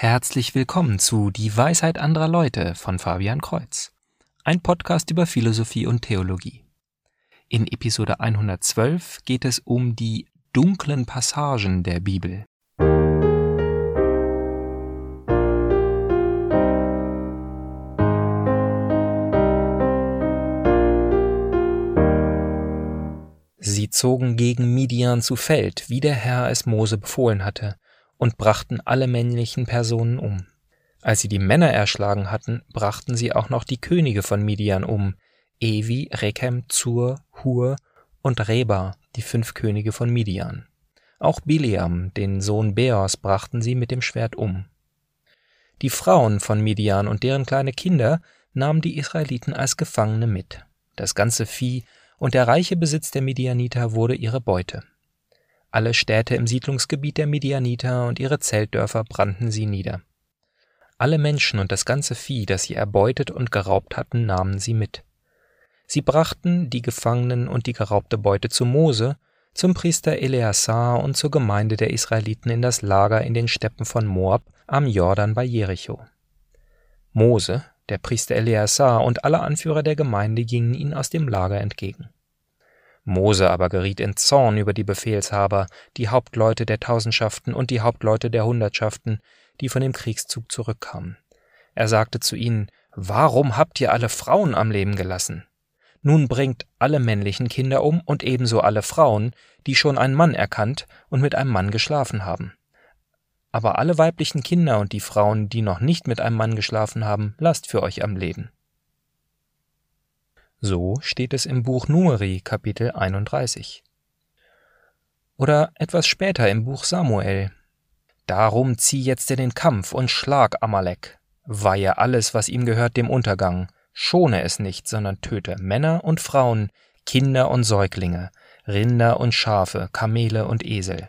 Herzlich willkommen zu Die Weisheit anderer Leute von Fabian Kreuz, ein Podcast über Philosophie und Theologie. In Episode 112 geht es um die dunklen Passagen der Bibel. Sie zogen gegen Midian zu Feld, wie der Herr es Mose befohlen hatte, und brachten alle männlichen Personen um. Als sie die Männer erschlagen hatten, brachten sie auch noch die Könige von Midian um, Evi, Rekem, Zur, Hur und Reba, die fünf Könige von Midian. Auch Biliam, den Sohn Beors, brachten sie mit dem Schwert um. Die Frauen von Midian und deren kleine Kinder nahmen die Israeliten als Gefangene mit. Das ganze Vieh und der reiche Besitz der Midianiter wurde ihre Beute. Alle Städte im Siedlungsgebiet der Midianiter und ihre Zeltdörfer brannten sie nieder. Alle Menschen und das ganze Vieh, das sie erbeutet und geraubt hatten, nahmen sie mit. Sie brachten die Gefangenen und die geraubte Beute zu Mose, zum Priester Eleazar und zur Gemeinde der Israeliten in das Lager in den Steppen von Moab am Jordan bei Jericho. Mose, der Priester Eleazar und alle Anführer der Gemeinde gingen ihnen aus dem Lager entgegen. Mose aber geriet in Zorn über die Befehlshaber, die Hauptleute der Tausendschaften und die Hauptleute der Hundertschaften, die von dem Kriegszug zurückkamen. Er sagte zu ihnen, Warum habt ihr alle Frauen am Leben gelassen? Nun bringt alle männlichen Kinder um und ebenso alle Frauen, die schon einen Mann erkannt und mit einem Mann geschlafen haben. Aber alle weiblichen Kinder und die Frauen, die noch nicht mit einem Mann geschlafen haben, lasst für euch am Leben. So steht es im Buch Numeri Kapitel 31. Oder etwas später im Buch Samuel. Darum zieh jetzt in den Kampf und schlag Amalek, weihe alles, was ihm gehört, dem Untergang, schone es nicht, sondern töte Männer und Frauen, Kinder und Säuglinge, Rinder und Schafe, Kamele und Esel.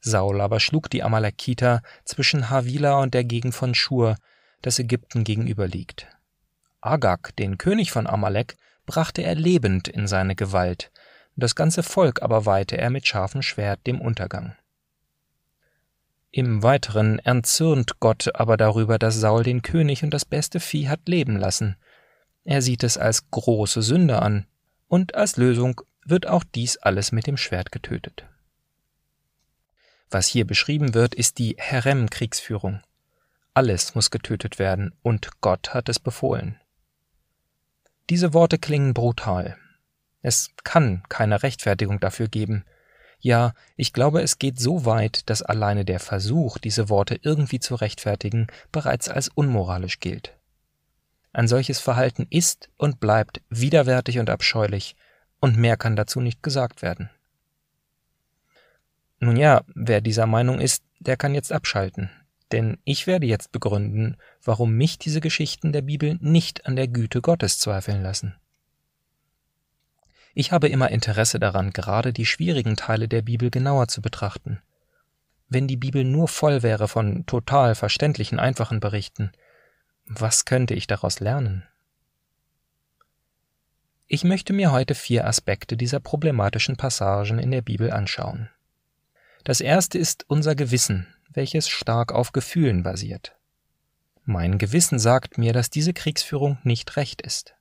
Saul aber schlug die Amalekiter zwischen Havila und der Gegend von Schur, das Ägypten gegenüber liegt. Agag, den König von Amalek, brachte er lebend in seine Gewalt, das ganze Volk aber weihte er mit scharfem Schwert dem Untergang. Im Weiteren erzürnt Gott aber darüber, dass Saul den König und das beste Vieh hat leben lassen. Er sieht es als große Sünde an, und als Lösung wird auch dies alles mit dem Schwert getötet. Was hier beschrieben wird, ist die Herem-Kriegsführung. Alles muss getötet werden, und Gott hat es befohlen. Diese Worte klingen brutal. Es kann keine Rechtfertigung dafür geben. Ja, ich glaube, es geht so weit, dass alleine der Versuch, diese Worte irgendwie zu rechtfertigen, bereits als unmoralisch gilt. Ein solches Verhalten ist und bleibt widerwärtig und abscheulich, und mehr kann dazu nicht gesagt werden. Nun ja, wer dieser Meinung ist, der kann jetzt abschalten denn ich werde jetzt begründen, warum mich diese Geschichten der Bibel nicht an der Güte Gottes zweifeln lassen. Ich habe immer Interesse daran, gerade die schwierigen Teile der Bibel genauer zu betrachten. Wenn die Bibel nur voll wäre von total verständlichen, einfachen Berichten, was könnte ich daraus lernen? Ich möchte mir heute vier Aspekte dieser problematischen Passagen in der Bibel anschauen. Das erste ist unser Gewissen, welches stark auf Gefühlen basiert. Mein Gewissen sagt mir, dass diese Kriegsführung nicht recht ist.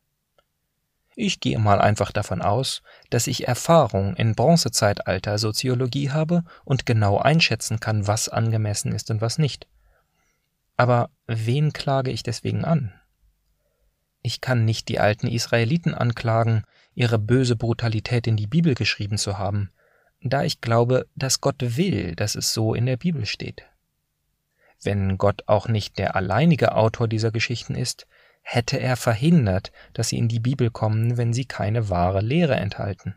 Ich gehe mal einfach davon aus, dass ich Erfahrung in Bronzezeitalter Soziologie habe und genau einschätzen kann, was angemessen ist und was nicht. Aber wen klage ich deswegen an? Ich kann nicht die alten Israeliten anklagen, ihre böse Brutalität in die Bibel geschrieben zu haben, da ich glaube, dass Gott will, dass es so in der Bibel steht. Wenn Gott auch nicht der alleinige Autor dieser Geschichten ist, hätte er verhindert, dass sie in die Bibel kommen, wenn sie keine wahre Lehre enthalten.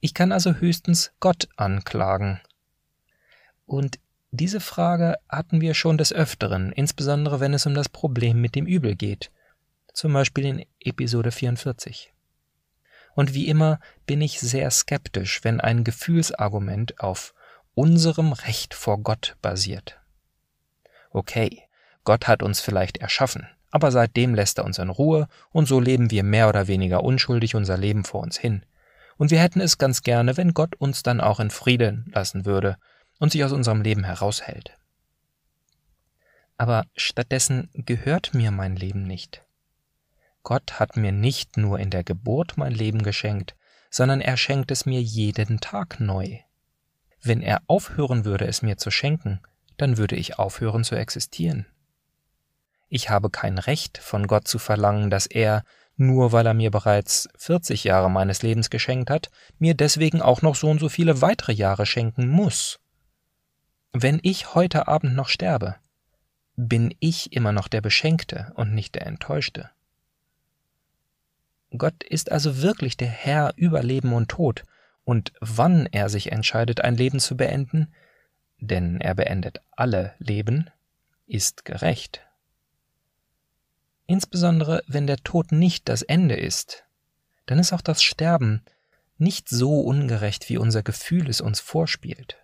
Ich kann also höchstens Gott anklagen. Und diese Frage hatten wir schon des Öfteren, insbesondere wenn es um das Problem mit dem Übel geht, zum Beispiel in Episode 44. Und wie immer bin ich sehr skeptisch, wenn ein Gefühlsargument auf unserem Recht vor Gott basiert. Okay, Gott hat uns vielleicht erschaffen, aber seitdem lässt er uns in Ruhe und so leben wir mehr oder weniger unschuldig unser Leben vor uns hin. Und wir hätten es ganz gerne, wenn Gott uns dann auch in Frieden lassen würde und sich aus unserem Leben heraushält. aber stattdessen gehört mir mein Leben nicht. Gott hat mir nicht nur in der Geburt mein Leben geschenkt, sondern er schenkt es mir jeden Tag neu. Wenn er aufhören würde, es mir zu schenken, dann würde ich aufhören zu existieren. Ich habe kein Recht von Gott zu verlangen, dass er, nur weil er mir bereits 40 Jahre meines Lebens geschenkt hat, mir deswegen auch noch so und so viele weitere Jahre schenken muss. Wenn ich heute Abend noch sterbe, bin ich immer noch der Beschenkte und nicht der Enttäuschte. Gott ist also wirklich der Herr über Leben und Tod, und wann er sich entscheidet, ein Leben zu beenden, denn er beendet alle Leben, ist gerecht. Insbesondere wenn der Tod nicht das Ende ist, dann ist auch das Sterben nicht so ungerecht, wie unser Gefühl es uns vorspielt.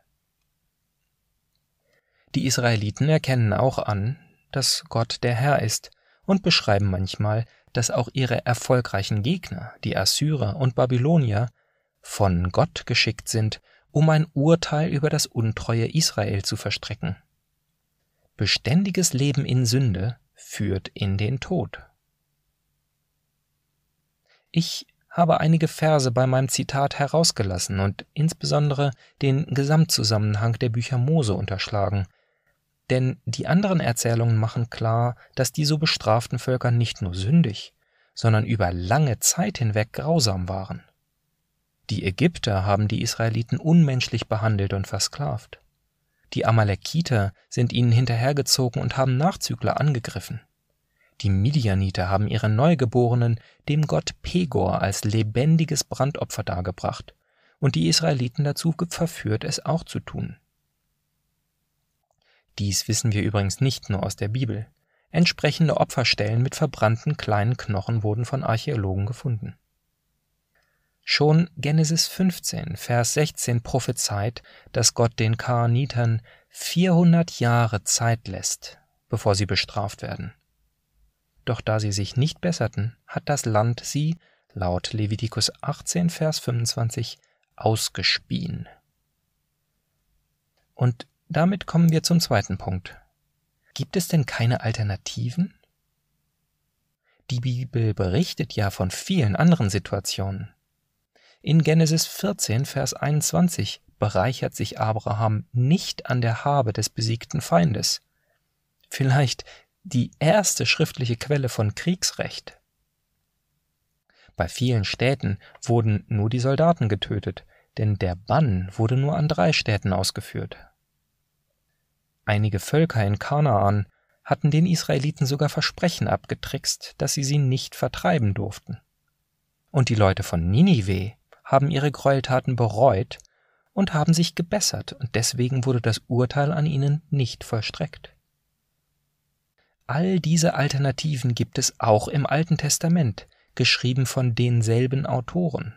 Die Israeliten erkennen auch an, dass Gott der Herr ist und beschreiben manchmal, dass auch ihre erfolgreichen Gegner, die Assyrer und Babylonier, von Gott geschickt sind, um ein Urteil über das untreue Israel zu verstrecken. Beständiges Leben in Sünde führt in den Tod. Ich habe einige Verse bei meinem Zitat herausgelassen und insbesondere den Gesamtzusammenhang der Bücher Mose unterschlagen, denn die anderen Erzählungen machen klar, dass die so bestraften Völker nicht nur sündig, sondern über lange Zeit hinweg grausam waren. Die Ägypter haben die Israeliten unmenschlich behandelt und versklavt. Die Amalekiter sind ihnen hinterhergezogen und haben Nachzügler angegriffen. Die Midianiter haben ihre Neugeborenen dem Gott Pegor als lebendiges Brandopfer dargebracht und die Israeliten dazu verführt, es auch zu tun. Dies wissen wir übrigens nicht nur aus der Bibel. Entsprechende Opferstellen mit verbrannten kleinen Knochen wurden von Archäologen gefunden. Schon Genesis 15, Vers 16 prophezeit, dass Gott den Kanaanitern 400 Jahre Zeit lässt, bevor sie bestraft werden. Doch da sie sich nicht besserten, hat das Land sie, laut Levitikus 18, Vers 25, ausgespien. Und damit kommen wir zum zweiten Punkt. Gibt es denn keine Alternativen? Die Bibel berichtet ja von vielen anderen Situationen. In Genesis 14, Vers 21 bereichert sich Abraham nicht an der Habe des besiegten Feindes. Vielleicht die erste schriftliche Quelle von Kriegsrecht. Bei vielen Städten wurden nur die Soldaten getötet, denn der Bann wurde nur an drei Städten ausgeführt. Einige Völker in Kanaan hatten den Israeliten sogar Versprechen abgetrickst, dass sie sie nicht vertreiben durften. Und die Leute von Ninive haben ihre Gräueltaten bereut und haben sich gebessert, und deswegen wurde das Urteil an ihnen nicht vollstreckt. All diese Alternativen gibt es auch im Alten Testament, geschrieben von denselben Autoren.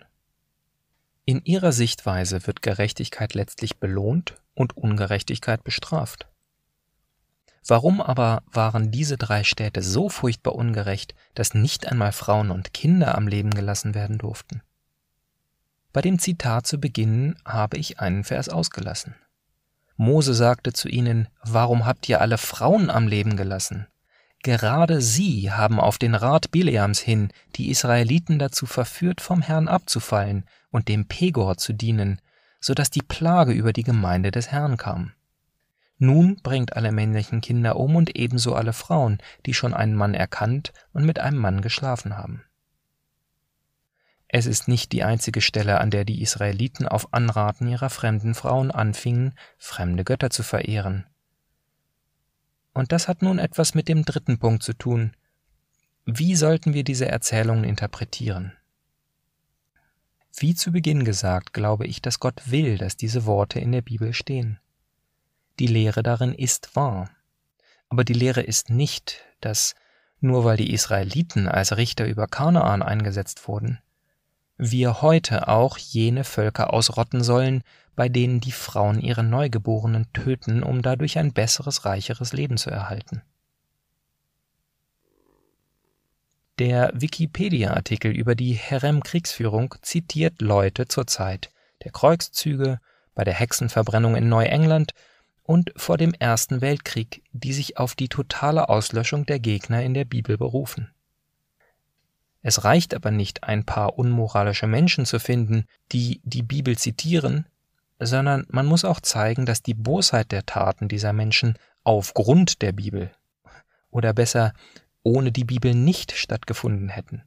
In ihrer Sichtweise wird Gerechtigkeit letztlich belohnt und Ungerechtigkeit bestraft. Warum aber waren diese drei Städte so furchtbar ungerecht, dass nicht einmal Frauen und Kinder am Leben gelassen werden durften? Bei dem Zitat zu Beginn habe ich einen Vers ausgelassen. Mose sagte zu ihnen, Warum habt ihr alle Frauen am Leben gelassen? Gerade sie haben auf den Rat Bileams hin die Israeliten dazu verführt, vom Herrn abzufallen und dem Pegor zu dienen, so dass die Plage über die Gemeinde des Herrn kam. Nun bringt alle männlichen Kinder um und ebenso alle Frauen, die schon einen Mann erkannt und mit einem Mann geschlafen haben. Es ist nicht die einzige Stelle, an der die Israeliten auf Anraten ihrer fremden Frauen anfingen, fremde Götter zu verehren. Und das hat nun etwas mit dem dritten Punkt zu tun. Wie sollten wir diese Erzählungen interpretieren? Wie zu Beginn gesagt, glaube ich, dass Gott will, dass diese Worte in der Bibel stehen. Die Lehre darin ist wahr. Aber die Lehre ist nicht, dass nur weil die Israeliten als Richter über Kanaan eingesetzt wurden, wir heute auch jene Völker ausrotten sollen, bei denen die Frauen ihre Neugeborenen töten, um dadurch ein besseres, reicheres Leben zu erhalten. Der Wikipedia-Artikel über die Herem-Kriegsführung zitiert Leute zur Zeit der Kreuzzüge, bei der Hexenverbrennung in Neuengland und vor dem Ersten Weltkrieg, die sich auf die totale Auslöschung der Gegner in der Bibel berufen. Es reicht aber nicht, ein paar unmoralische Menschen zu finden, die die Bibel zitieren, sondern man muss auch zeigen, dass die Bosheit der Taten dieser Menschen aufgrund der Bibel oder besser ohne die Bibel nicht stattgefunden hätten.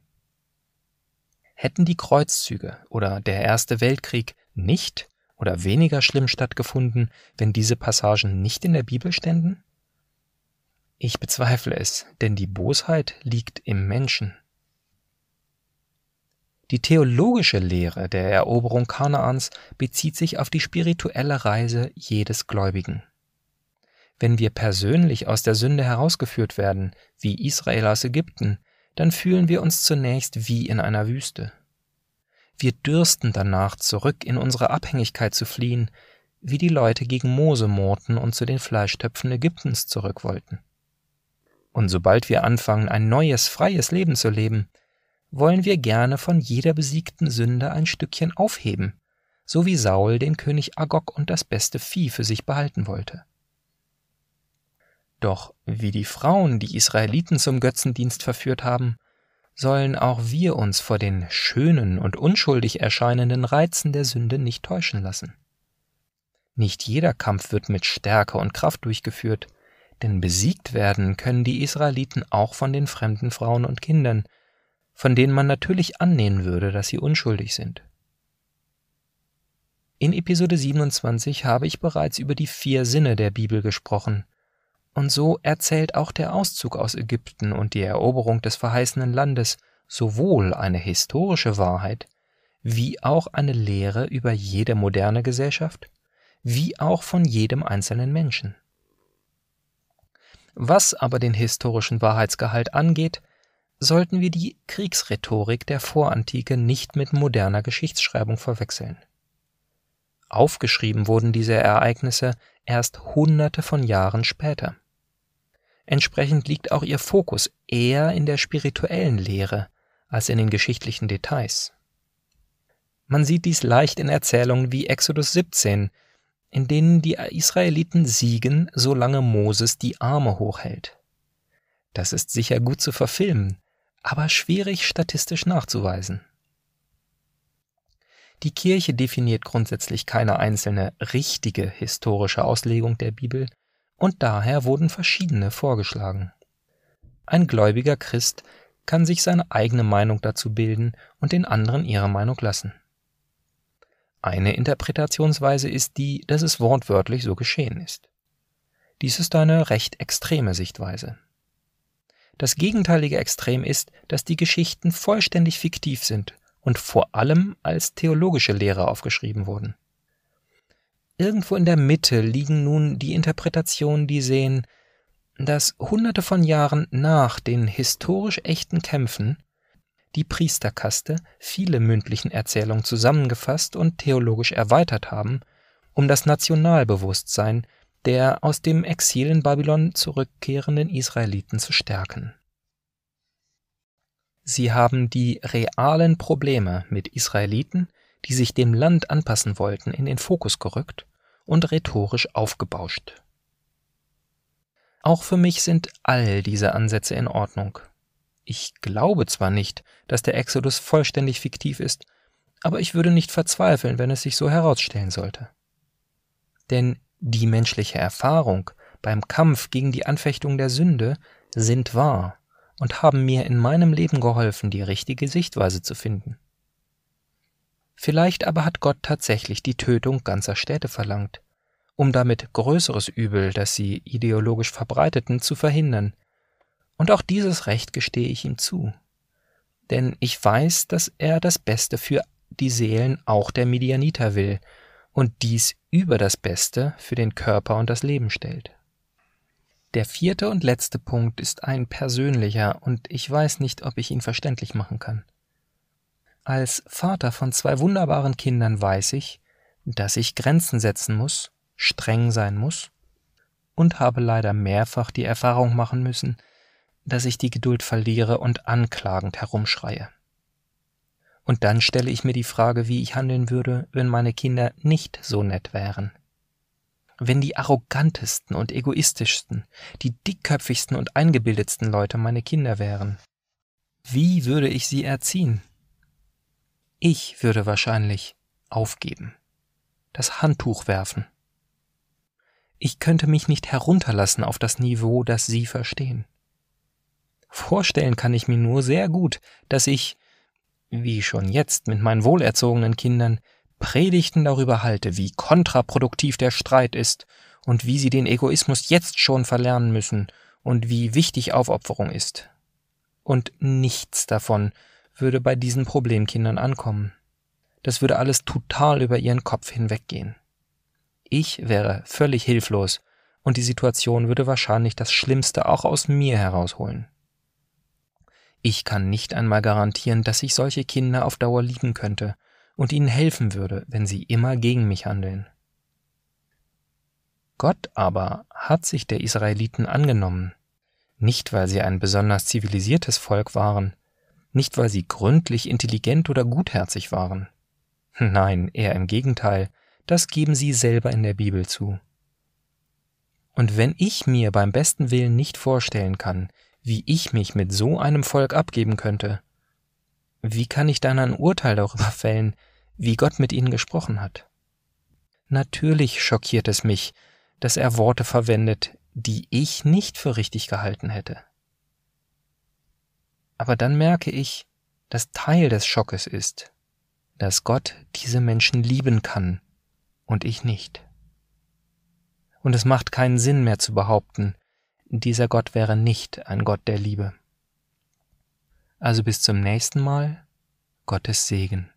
Hätten die Kreuzzüge oder der Erste Weltkrieg nicht oder weniger schlimm stattgefunden, wenn diese Passagen nicht in der Bibel ständen? Ich bezweifle es, denn die Bosheit liegt im Menschen. Die theologische Lehre der Eroberung Kanaans bezieht sich auf die spirituelle Reise jedes Gläubigen. Wenn wir persönlich aus der Sünde herausgeführt werden, wie Israel aus Ägypten, dann fühlen wir uns zunächst wie in einer Wüste. Wir dürsten danach, zurück in unsere Abhängigkeit zu fliehen, wie die Leute gegen Mose murrten und zu den Fleischtöpfen Ägyptens zurück wollten. Und sobald wir anfangen, ein neues, freies Leben zu leben, wollen wir gerne von jeder besiegten Sünde ein Stückchen aufheben, so wie Saul den König Agog und das beste Vieh für sich behalten wollte. Doch wie die Frauen die Israeliten zum Götzendienst verführt haben, sollen auch wir uns vor den schönen und unschuldig erscheinenden Reizen der Sünde nicht täuschen lassen. Nicht jeder Kampf wird mit Stärke und Kraft durchgeführt, denn besiegt werden können die Israeliten auch von den fremden Frauen und Kindern, von denen man natürlich annehmen würde, dass sie unschuldig sind. In Episode 27 habe ich bereits über die vier Sinne der Bibel gesprochen, und so erzählt auch der Auszug aus Ägypten und die Eroberung des verheißenen Landes sowohl eine historische Wahrheit, wie auch eine Lehre über jede moderne Gesellschaft, wie auch von jedem einzelnen Menschen. Was aber den historischen Wahrheitsgehalt angeht, sollten wir die Kriegsrhetorik der Vorantike nicht mit moderner Geschichtsschreibung verwechseln. Aufgeschrieben wurden diese Ereignisse erst Hunderte von Jahren später. Entsprechend liegt auch ihr Fokus eher in der spirituellen Lehre als in den geschichtlichen Details. Man sieht dies leicht in Erzählungen wie Exodus 17, in denen die Israeliten siegen, solange Moses die Arme hochhält. Das ist sicher gut zu verfilmen, aber schwierig statistisch nachzuweisen. Die Kirche definiert grundsätzlich keine einzelne richtige historische Auslegung der Bibel, und daher wurden verschiedene vorgeschlagen. Ein gläubiger Christ kann sich seine eigene Meinung dazu bilden und den anderen ihre Meinung lassen. Eine Interpretationsweise ist die, dass es wortwörtlich so geschehen ist. Dies ist eine recht extreme Sichtweise. Das gegenteilige Extrem ist, dass die Geschichten vollständig fiktiv sind und vor allem als theologische Lehre aufgeschrieben wurden. Irgendwo in der Mitte liegen nun die Interpretationen, die sehen, dass hunderte von Jahren nach den historisch echten Kämpfen die Priesterkaste viele mündlichen Erzählungen zusammengefasst und theologisch erweitert haben, um das Nationalbewusstsein der aus dem Exil in Babylon zurückkehrenden Israeliten zu stärken. Sie haben die realen Probleme mit Israeliten, die sich dem Land anpassen wollten, in den Fokus gerückt und rhetorisch aufgebauscht. Auch für mich sind all diese Ansätze in Ordnung. Ich glaube zwar nicht, dass der Exodus vollständig fiktiv ist, aber ich würde nicht verzweifeln, wenn es sich so herausstellen sollte. Denn die menschliche Erfahrung beim Kampf gegen die Anfechtung der Sünde sind wahr und haben mir in meinem Leben geholfen, die richtige Sichtweise zu finden. Vielleicht aber hat Gott tatsächlich die Tötung ganzer Städte verlangt, um damit größeres Übel, das sie ideologisch verbreiteten, zu verhindern. Und auch dieses Recht gestehe ich ihm zu. Denn ich weiß, dass er das Beste für die Seelen auch der Midianiter will und dies über das Beste für den Körper und das Leben stellt. Der vierte und letzte Punkt ist ein persönlicher und ich weiß nicht, ob ich ihn verständlich machen kann. Als Vater von zwei wunderbaren Kindern weiß ich, dass ich Grenzen setzen muss, streng sein muss und habe leider mehrfach die Erfahrung machen müssen, dass ich die Geduld verliere und anklagend herumschreie. Und dann stelle ich mir die Frage, wie ich handeln würde, wenn meine Kinder nicht so nett wären. wenn die arrogantesten und egoistischsten, die dickköpfigsten und eingebildetsten Leute meine Kinder wären? Wie würde ich sie erziehen? Ich würde wahrscheinlich aufgeben, das Handtuch werfen. Ich könnte mich nicht herunterlassen auf das Niveau, das Sie verstehen. Vorstellen kann ich mir nur sehr gut, dass ich, wie schon jetzt mit meinen wohlerzogenen Kindern, Predigten darüber halte, wie kontraproduktiv der Streit ist und wie sie den Egoismus jetzt schon verlernen müssen und wie wichtig Aufopferung ist. Und nichts davon würde bei diesen Problemkindern ankommen. Das würde alles total über ihren Kopf hinweggehen. Ich wäre völlig hilflos und die Situation würde wahrscheinlich das Schlimmste auch aus mir herausholen. Ich kann nicht einmal garantieren, dass ich solche Kinder auf Dauer lieben könnte und ihnen helfen würde, wenn sie immer gegen mich handeln. Gott aber hat sich der Israeliten angenommen, nicht weil sie ein besonders zivilisiertes Volk waren, nicht weil sie gründlich intelligent oder gutherzig waren. Nein, eher im Gegenteil, das geben sie selber in der Bibel zu. Und wenn ich mir beim besten Willen nicht vorstellen kann, wie ich mich mit so einem Volk abgeben könnte, wie kann ich dann ein Urteil darüber fällen, wie Gott mit ihnen gesprochen hat. Natürlich schockiert es mich, dass er Worte verwendet, die ich nicht für richtig gehalten hätte. Aber dann merke ich, dass Teil des Schockes ist, dass Gott diese Menschen lieben kann und ich nicht. Und es macht keinen Sinn mehr zu behaupten, dieser Gott wäre nicht ein Gott der Liebe. Also bis zum nächsten Mal, Gottes Segen.